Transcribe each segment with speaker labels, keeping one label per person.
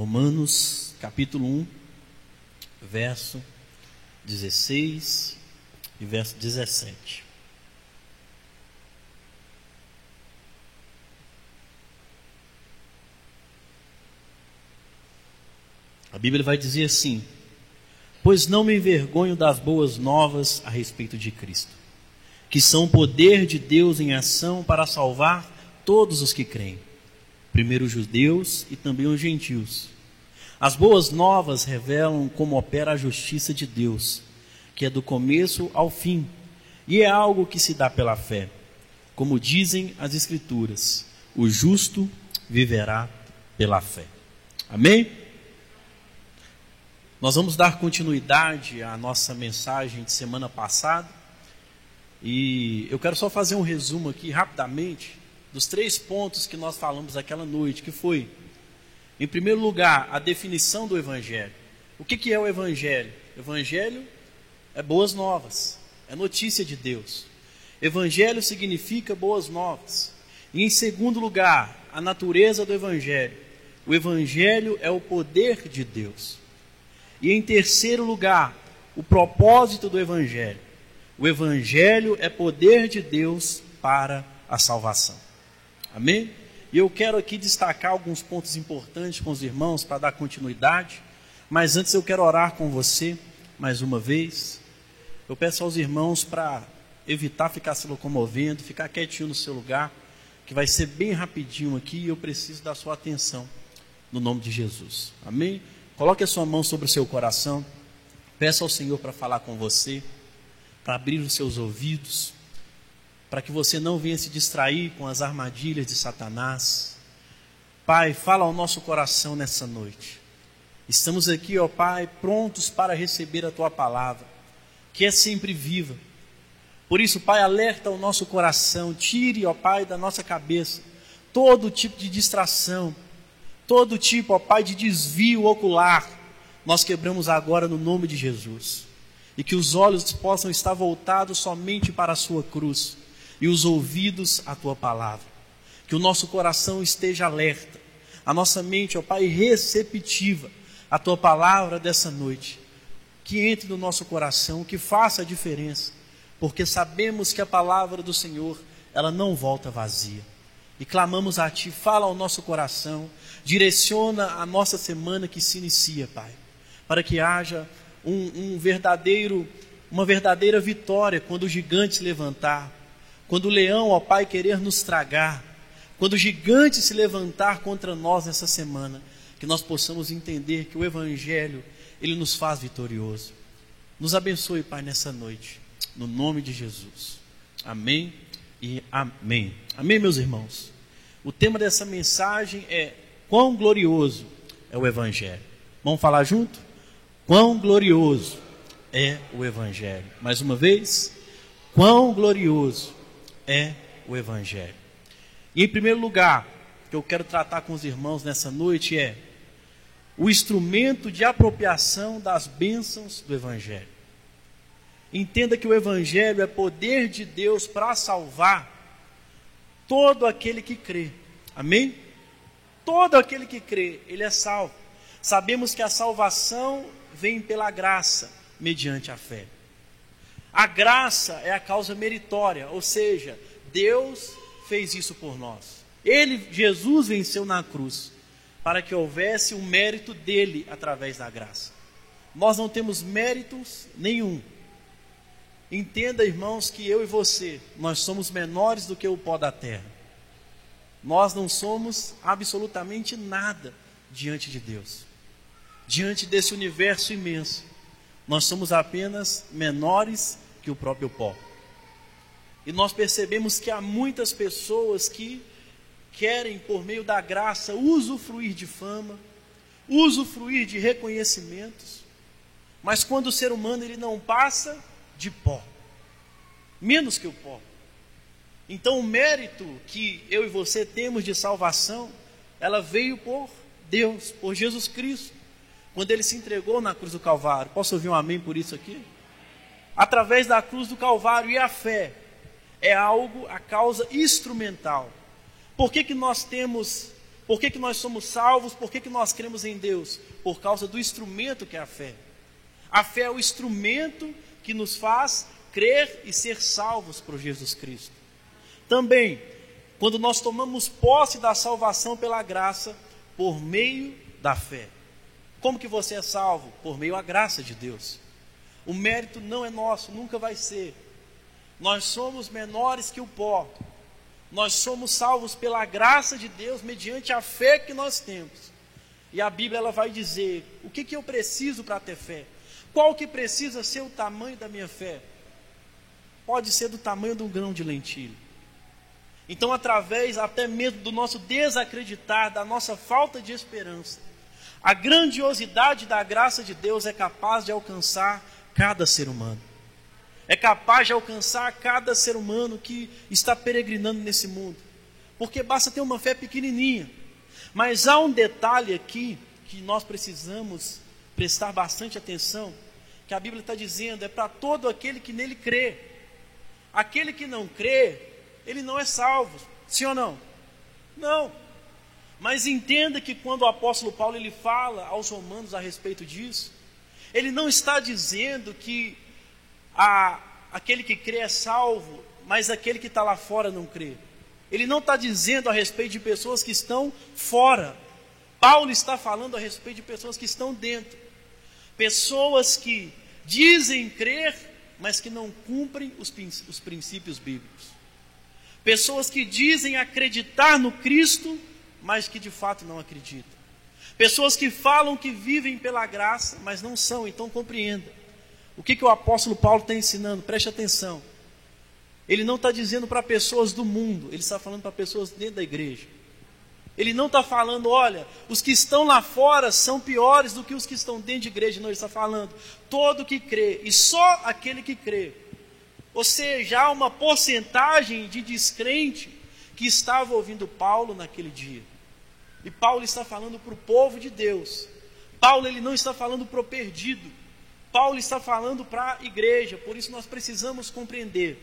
Speaker 1: Romanos capítulo 1, verso 16 e verso 17. A Bíblia vai dizer assim: Pois não me envergonho das boas novas a respeito de Cristo, que são o poder de Deus em ação para salvar todos os que creem, primeiro os judeus e também os gentios. As boas novas revelam como opera a justiça de Deus, que é do começo ao fim, e é algo que se dá pela fé. Como dizem as Escrituras, o justo viverá pela fé. Amém? Nós vamos dar continuidade à nossa mensagem de semana passada. E eu quero só fazer um resumo aqui rapidamente dos três pontos que nós falamos aquela noite, que foi, em primeiro lugar, a definição do Evangelho. O que, que é o Evangelho? Evangelho é boas novas, é notícia de Deus. Evangelho significa boas novas. E em segundo lugar, a natureza do Evangelho. O Evangelho é o poder de Deus. E em terceiro lugar, o propósito do Evangelho. O Evangelho é poder de Deus para a salvação. Amém? E eu quero aqui destacar alguns pontos importantes com os irmãos para dar continuidade. Mas antes eu quero orar com você mais uma vez. Eu peço aos irmãos para evitar ficar se locomovendo, ficar quietinho no seu lugar, que vai ser bem rapidinho aqui e eu preciso da sua atenção no nome de Jesus. Amém? Coloque a sua mão sobre o seu coração. Peça ao Senhor para falar com você, para abrir os seus ouvidos, para que você não venha se distrair com as armadilhas de Satanás. Pai, fala ao nosso coração nessa noite. Estamos aqui, ó Pai, prontos para receber a tua palavra, que é sempre viva. Por isso, Pai, alerta o nosso coração, tire, ó Pai, da nossa cabeça todo tipo de distração todo tipo, ó Pai, de desvio ocular, nós quebramos agora no nome de Jesus. E que os olhos possam estar voltados somente para a Sua cruz e os ouvidos à Tua palavra. Que o nosso coração esteja alerta, a nossa mente, ó Pai, receptiva à Tua palavra dessa noite. Que entre no nosso coração, que faça a diferença, porque sabemos que a palavra do Senhor, ela não volta vazia. E clamamos a Ti, fala ao nosso coração, Direciona a nossa semana que se inicia, Pai, para que haja um, um verdadeiro, uma verdadeira vitória quando o gigante se levantar, quando o leão, ó Pai, querer nos tragar, quando o gigante se levantar contra nós nessa semana, que nós possamos entender que o Evangelho, ele nos faz vitorioso. Nos abençoe, Pai, nessa noite, no nome de Jesus. Amém e amém. Amém, meus irmãos. O tema dessa mensagem é Quão glorioso é o Evangelho. Vamos falar junto? Quão glorioso é o Evangelho. Mais uma vez, quão glorioso é o Evangelho. E em primeiro lugar, que eu quero tratar com os irmãos nessa noite é o instrumento de apropriação das bênçãos do Evangelho. Entenda que o Evangelho é poder de Deus para salvar todo aquele que crê. Amém? todo aquele que crê, ele é salvo. Sabemos que a salvação vem pela graça, mediante a fé. A graça é a causa meritória, ou seja, Deus fez isso por nós. Ele, Jesus, venceu na cruz para que houvesse o mérito dele através da graça. Nós não temos méritos nenhum. Entenda, irmãos, que eu e você, nós somos menores do que o pó da terra. Nós não somos absolutamente nada diante de Deus. Diante desse universo imenso, nós somos apenas menores que o próprio pó. E nós percebemos que há muitas pessoas que querem, por meio da graça, usufruir de fama, usufruir de reconhecimentos, mas quando o ser humano ele não passa de pó, menos que o pó. Então, o mérito que eu e você temos de salvação, ela veio por Deus, por Jesus Cristo, quando ele se entregou na cruz do Calvário. Posso ouvir um amém por isso aqui? Através da cruz do Calvário e a fé é algo, a causa instrumental. Por que, que nós temos Por que, que nós somos salvos? Por que, que nós cremos em Deus? Por causa do instrumento que é a fé. A fé é o instrumento que nos faz crer e ser salvos por Jesus Cristo. Também, quando nós tomamos posse da salvação pela graça, por meio da fé. Como que você é salvo? Por meio da graça de Deus. O mérito não é nosso, nunca vai ser. Nós somos menores que o pó. Nós somos salvos pela graça de Deus mediante a fé que nós temos. E a Bíblia ela vai dizer o que, que eu preciso para ter fé. Qual que precisa ser o tamanho da minha fé? Pode ser do tamanho de um grão de lentilha. Então, através até mesmo do nosso desacreditar, da nossa falta de esperança, a grandiosidade da graça de Deus é capaz de alcançar cada ser humano. É capaz de alcançar cada ser humano que está peregrinando nesse mundo. Porque basta ter uma fé pequenininha. Mas há um detalhe aqui que nós precisamos prestar bastante atenção, que a Bíblia está dizendo, é para todo aquele que nele crê. Aquele que não crê, ele não é salvo. Sim ou não? Não. Mas entenda que quando o apóstolo Paulo ele fala aos romanos a respeito disso, ele não está dizendo que a, aquele que crê é salvo, mas aquele que está lá fora não crê. Ele não está dizendo a respeito de pessoas que estão fora. Paulo está falando a respeito de pessoas que estão dentro. Pessoas que dizem crer, mas que não cumprem os, os princípios bíblicos. Pessoas que dizem acreditar no Cristo, mas que de fato não acreditam. Pessoas que falam que vivem pela graça, mas não são, então compreenda. O que, que o apóstolo Paulo está ensinando? Preste atenção. Ele não está dizendo para pessoas do mundo, ele está falando para pessoas dentro da igreja. Ele não está falando, olha, os que estão lá fora são piores do que os que estão dentro de igreja. Não, ele está falando, todo que crê, e só aquele que crê. Ou seja, há uma porcentagem de descrente que estava ouvindo Paulo naquele dia. E Paulo está falando para o povo de Deus. Paulo ele não está falando para o perdido. Paulo está falando para a igreja. Por isso nós precisamos compreender.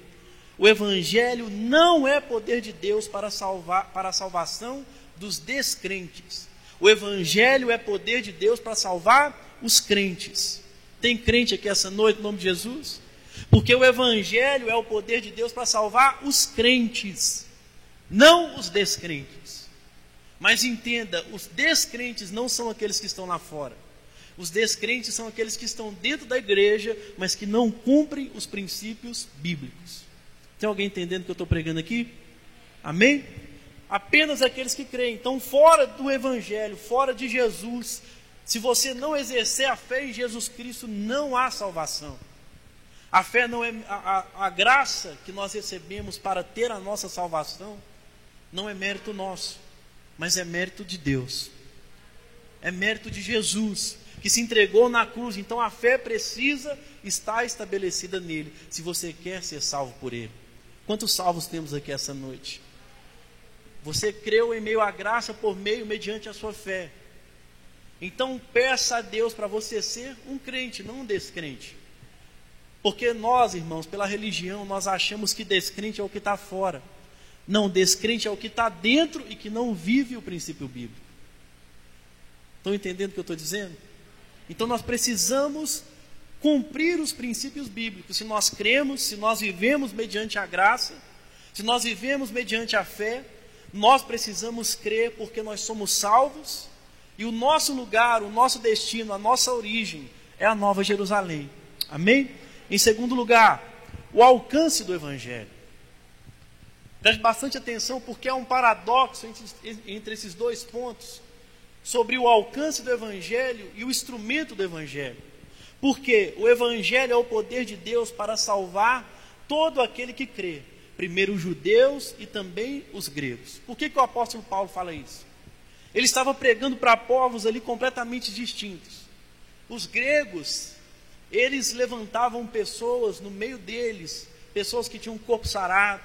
Speaker 1: O evangelho não é poder de Deus para salvar para a salvação dos descrentes. O evangelho é poder de Deus para salvar os crentes. Tem crente aqui essa noite no nome de Jesus? Porque o evangelho é o poder de Deus para salvar os crentes, não os descrentes. Mas entenda, os descrentes não são aqueles que estão lá fora. Os descrentes são aqueles que estão dentro da igreja, mas que não cumprem os princípios bíblicos. Tem alguém entendendo o que eu estou pregando aqui? Amém? Apenas aqueles que creem. Então, fora do Evangelho, fora de Jesus, se você não exercer a fé em Jesus Cristo, não há salvação. A fé não é a, a, a graça que nós recebemos para ter a nossa salvação, não é mérito nosso, mas é mérito de Deus. É mérito de Jesus, que se entregou na cruz. Então a fé precisa estar estabelecida nele, se você quer ser salvo por ele. Quantos salvos temos aqui essa noite? Você creu em meio à graça por meio mediante a sua fé. Então peça a Deus para você ser um crente, não um descrente. Porque nós, irmãos, pela religião, nós achamos que descrente é o que está fora. Não, descrente é o que está dentro e que não vive o princípio bíblico. Estão entendendo o que eu estou dizendo? Então nós precisamos cumprir os princípios bíblicos. Se nós cremos, se nós vivemos mediante a graça, se nós vivemos mediante a fé, nós precisamos crer porque nós somos salvos e o nosso lugar, o nosso destino, a nossa origem é a Nova Jerusalém. Amém? Em segundo lugar, o alcance do Evangelho. Preste bastante atenção, porque há um paradoxo entre, entre esses dois pontos sobre o alcance do Evangelho e o instrumento do Evangelho. Porque o Evangelho é o poder de Deus para salvar todo aquele que crê, primeiro os judeus e também os gregos. Por que, que o apóstolo Paulo fala isso? Ele estava pregando para povos ali completamente distintos. Os gregos eles levantavam pessoas no meio deles, pessoas que tinham um corpo sarado,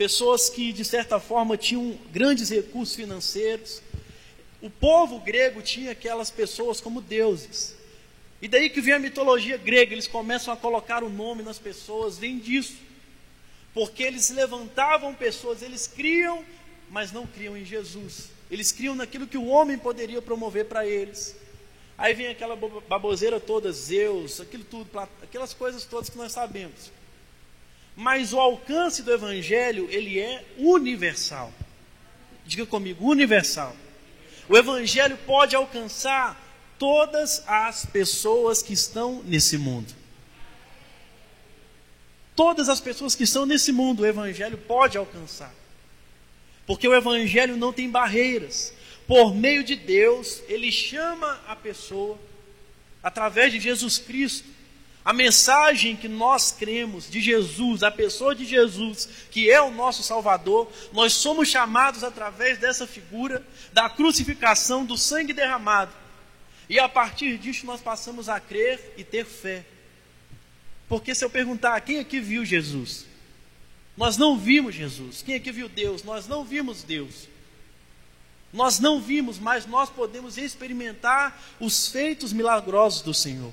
Speaker 1: pessoas que de certa forma tinham grandes recursos financeiros. O povo grego tinha aquelas pessoas como deuses. E daí que vem a mitologia grega, eles começam a colocar o nome nas pessoas, vem disso. Porque eles levantavam pessoas, eles criam, mas não criam em Jesus. Eles criam naquilo que o homem poderia promover para eles. Aí vem aquela baboseira toda, Zeus, aquilo tudo, aquelas coisas todas que nós sabemos. Mas o alcance do evangelho, ele é universal. Diga comigo, universal. O evangelho pode alcançar todas as pessoas que estão nesse mundo. Todas as pessoas que estão nesse mundo, o evangelho pode alcançar. Porque o evangelho não tem barreiras por meio de Deus, ele chama a pessoa, através de Jesus Cristo, a mensagem que nós cremos de Jesus, a pessoa de Jesus, que é o nosso Salvador, nós somos chamados através dessa figura da crucificação, do sangue derramado. E a partir disso nós passamos a crer e ter fé. Porque se eu perguntar quem aqui viu Jesus, nós não vimos Jesus. Quem aqui viu Deus? Nós não vimos Deus. Nós não vimos, mas nós podemos experimentar os feitos milagrosos do Senhor.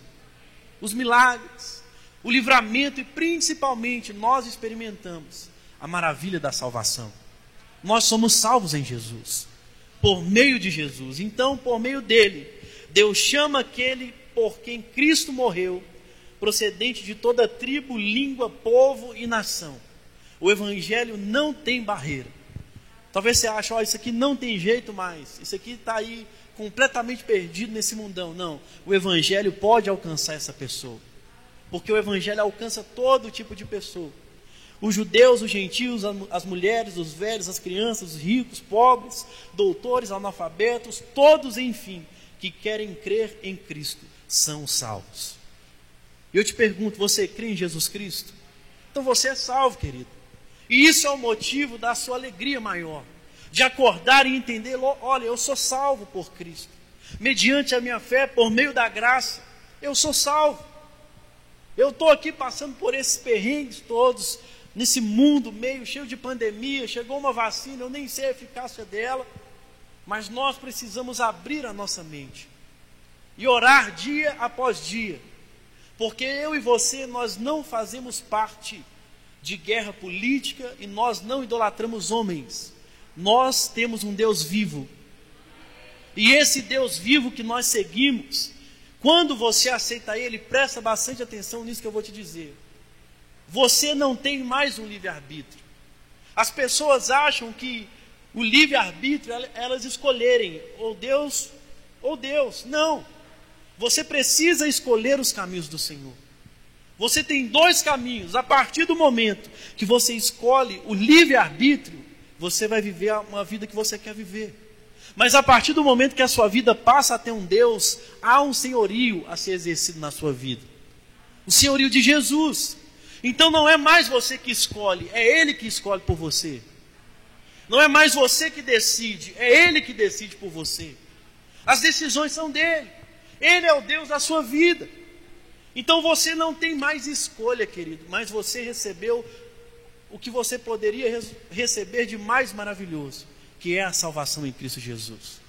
Speaker 1: Os milagres, o livramento e principalmente nós experimentamos a maravilha da salvação. Nós somos salvos em Jesus, por meio de Jesus. Então, por meio dele, Deus chama aquele por quem Cristo morreu, procedente de toda tribo, língua, povo e nação. O evangelho não tem barreira. Talvez você ache, ó, isso aqui não tem jeito mais. Isso aqui está aí completamente perdido nesse mundão. Não. O Evangelho pode alcançar essa pessoa. Porque o Evangelho alcança todo tipo de pessoa. Os judeus, os gentios, as mulheres, os velhos, as crianças, os ricos, pobres, doutores, analfabetos, todos, enfim, que querem crer em Cristo, são salvos. E eu te pergunto: você crê em Jesus Cristo? Então você é salvo, querido. E isso é o motivo da sua alegria maior, de acordar e entender: olha, eu sou salvo por Cristo, mediante a minha fé, por meio da graça, eu sou salvo. Eu estou aqui passando por esses perrengues todos, nesse mundo meio cheio de pandemia, chegou uma vacina, eu nem sei a eficácia dela, mas nós precisamos abrir a nossa mente e orar dia após dia, porque eu e você, nós não fazemos parte de guerra política e nós não idolatramos homens. Nós temos um Deus vivo. E esse Deus vivo que nós seguimos, quando você aceita Ele, presta bastante atenção nisso que eu vou te dizer. Você não tem mais um livre-arbítrio. As pessoas acham que o livre-arbítrio elas escolherem ou Deus ou Deus. Não. Você precisa escolher os caminhos do Senhor. Você tem dois caminhos. A partir do momento que você escolhe o livre-arbítrio, você vai viver uma vida que você quer viver. Mas a partir do momento que a sua vida passa a ter um Deus, há um senhorio a ser exercido na sua vida. O senhorio de Jesus. Então não é mais você que escolhe, é Ele que escolhe por você. Não é mais você que decide, é Ele que decide por você. As decisões são dele. Ele é o Deus da sua vida. Então você não tem mais escolha, querido, mas você recebeu o que você poderia receber de mais maravilhoso, que é a salvação em Cristo Jesus.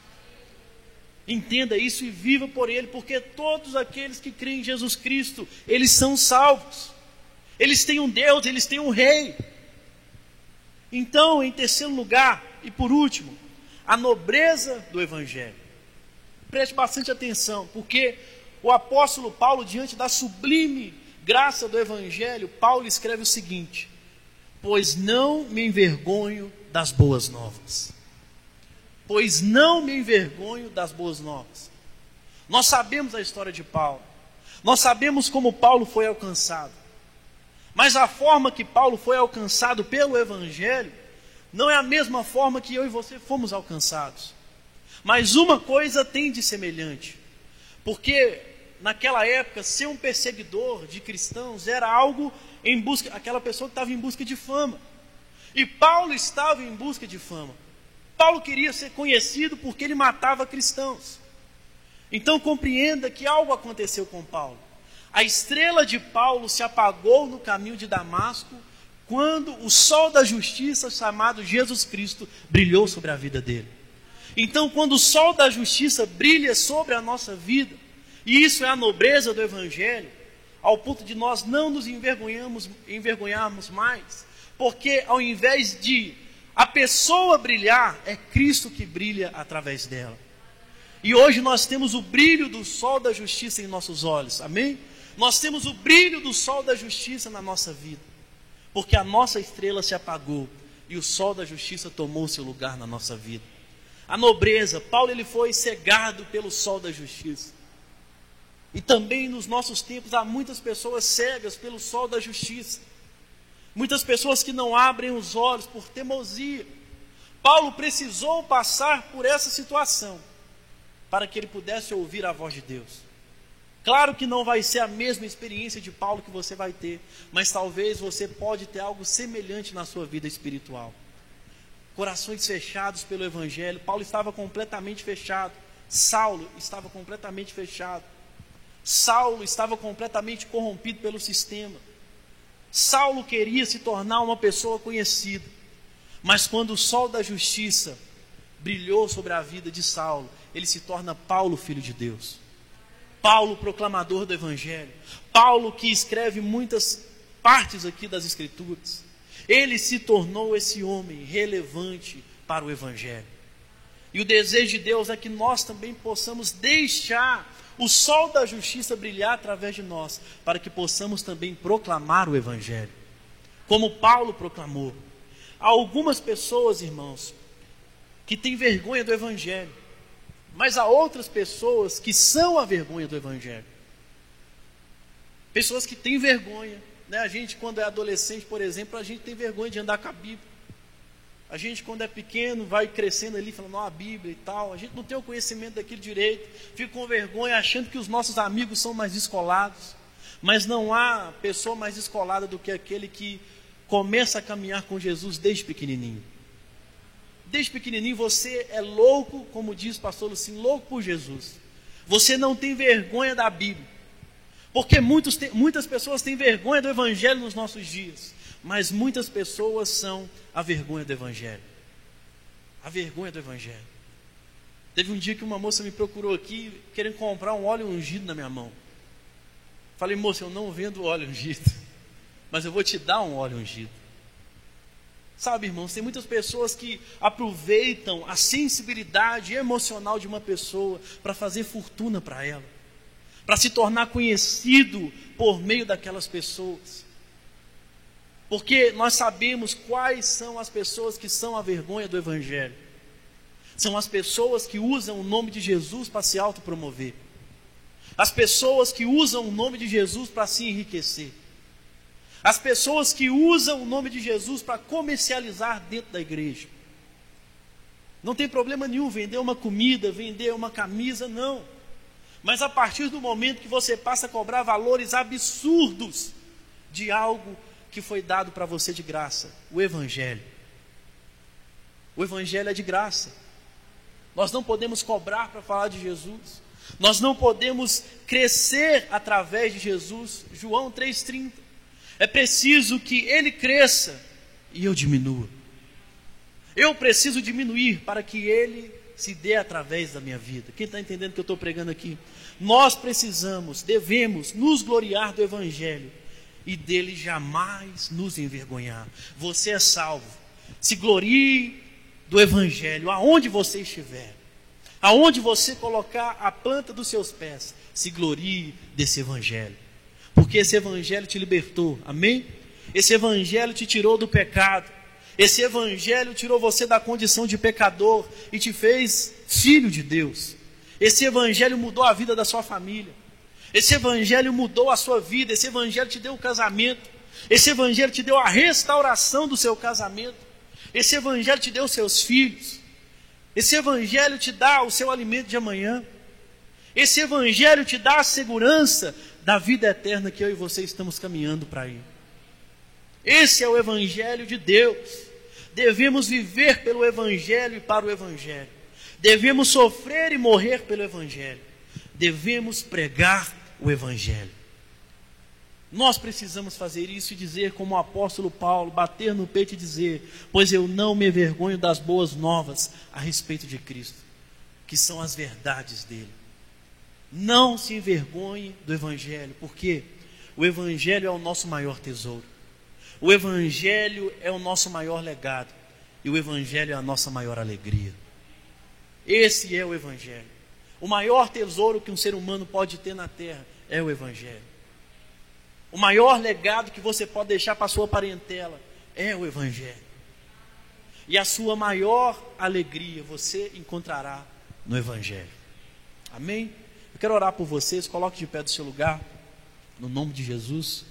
Speaker 1: Entenda isso e viva por Ele, porque todos aqueles que creem em Jesus Cristo, eles são salvos. Eles têm um Deus, eles têm um Rei. Então, em terceiro lugar, e por último, a nobreza do Evangelho. Preste bastante atenção, porque o apóstolo Paulo, diante da sublime graça do Evangelho, Paulo escreve o seguinte: Pois não me envergonho das boas novas. Pois não me envergonho das boas novas. Nós sabemos a história de Paulo. Nós sabemos como Paulo foi alcançado. Mas a forma que Paulo foi alcançado pelo Evangelho não é a mesma forma que eu e você fomos alcançados. Mas uma coisa tem de semelhante. Porque naquela época, ser um perseguidor de cristãos era algo em busca, aquela pessoa que estava em busca de fama. E Paulo estava em busca de fama. Paulo queria ser conhecido porque ele matava cristãos. Então compreenda que algo aconteceu com Paulo. A estrela de Paulo se apagou no caminho de Damasco quando o sol da justiça, chamado Jesus Cristo, brilhou sobre a vida dele. Então, quando o sol da justiça brilha sobre a nossa vida, e isso é a nobreza do Evangelho, ao ponto de nós não nos envergonhamos, envergonharmos mais, porque ao invés de a pessoa brilhar, é Cristo que brilha através dela. E hoje nós temos o brilho do sol da justiça em nossos olhos, amém? Nós temos o brilho do sol da justiça na nossa vida, porque a nossa estrela se apagou e o sol da justiça tomou seu lugar na nossa vida. A nobreza, Paulo ele foi cegado pelo sol da justiça. E também nos nossos tempos há muitas pessoas cegas pelo sol da justiça. Muitas pessoas que não abrem os olhos por teimosia. Paulo precisou passar por essa situação para que ele pudesse ouvir a voz de Deus. Claro que não vai ser a mesma experiência de Paulo que você vai ter, mas talvez você pode ter algo semelhante na sua vida espiritual. Corações fechados pelo evangelho. Paulo estava completamente fechado. Saulo estava completamente fechado. Saulo estava completamente corrompido pelo sistema. Saulo queria se tornar uma pessoa conhecida. Mas quando o sol da justiça brilhou sobre a vida de Saulo, ele se torna Paulo, filho de Deus. Paulo, proclamador do Evangelho. Paulo, que escreve muitas partes aqui das Escrituras. Ele se tornou esse homem relevante para o Evangelho. E o desejo de Deus é que nós também possamos deixar o sol da justiça brilhar através de nós, para que possamos também proclamar o Evangelho, como Paulo proclamou. Há algumas pessoas, irmãos, que têm vergonha do Evangelho, mas há outras pessoas que são a vergonha do Evangelho. Pessoas que têm vergonha. Né? A gente, quando é adolescente, por exemplo, a gente tem vergonha de andar com a Bíblia. A gente, quando é pequeno, vai crescendo ali, falando, ó, a Bíblia e tal. A gente não tem o conhecimento daquilo direito, fica com vergonha, achando que os nossos amigos são mais descolados. Mas não há pessoa mais descolada do que aquele que começa a caminhar com Jesus desde pequenininho. Desde pequenininho você é louco, como diz o pastor Lucinho, louco por Jesus. Você não tem vergonha da Bíblia. Porque muitos, muitas pessoas têm vergonha do Evangelho nos nossos dias mas muitas pessoas são a vergonha do Evangelho. A vergonha do Evangelho. Teve um dia que uma moça me procurou aqui querendo comprar um óleo ungido na minha mão. Falei, moça, eu não vendo óleo ungido, mas eu vou te dar um óleo ungido. Sabe, irmãos, tem muitas pessoas que aproveitam a sensibilidade emocional de uma pessoa para fazer fortuna para ela, para se tornar conhecido por meio daquelas pessoas. Porque nós sabemos quais são as pessoas que são a vergonha do Evangelho. São as pessoas que usam o nome de Jesus para se autopromover. As pessoas que usam o nome de Jesus para se enriquecer. As pessoas que usam o nome de Jesus para comercializar dentro da igreja. Não tem problema nenhum vender uma comida, vender uma camisa, não. Mas a partir do momento que você passa a cobrar valores absurdos de algo que foi dado para você de graça: o Evangelho. O Evangelho é de graça. Nós não podemos cobrar para falar de Jesus. Nós não podemos crescer através de Jesus. João 3,30. É preciso que ele cresça e eu diminua. Eu preciso diminuir para que ele se dê através da minha vida. Quem está entendendo o que eu estou pregando aqui? Nós precisamos, devemos nos gloriar do Evangelho e dele jamais nos envergonhar. Você é salvo. Se glorie do Evangelho, aonde você estiver, aonde você colocar a planta dos seus pés, se glorie desse Evangelho, porque esse Evangelho te libertou, amém? Esse Evangelho te tirou do pecado, esse Evangelho tirou você da condição de pecador e te fez filho de Deus. Esse Evangelho mudou a vida da sua família. Esse evangelho mudou a sua vida, esse evangelho te deu o casamento, esse evangelho te deu a restauração do seu casamento, esse evangelho te deu os seus filhos, esse evangelho te dá o seu alimento de amanhã, esse evangelho te dá a segurança da vida eterna que eu e você estamos caminhando para ir. Esse é o evangelho de Deus. Devemos viver pelo evangelho e para o evangelho. Devemos sofrer e morrer pelo evangelho devemos pregar o Evangelho. Nós precisamos fazer isso e dizer, como o apóstolo Paulo, bater no peito e dizer: Pois eu não me envergonho das boas novas a respeito de Cristo, que são as verdades dele. Não se envergonhe do Evangelho, porque o Evangelho é o nosso maior tesouro, o Evangelho é o nosso maior legado, E o Evangelho é a nossa maior alegria. Esse é o Evangelho. O maior tesouro que um ser humano pode ter na terra é o Evangelho. O maior legado que você pode deixar para a sua parentela é o Evangelho. E a sua maior alegria você encontrará no Evangelho. Amém? Eu quero orar por vocês, coloque de pé do seu lugar, no nome de Jesus.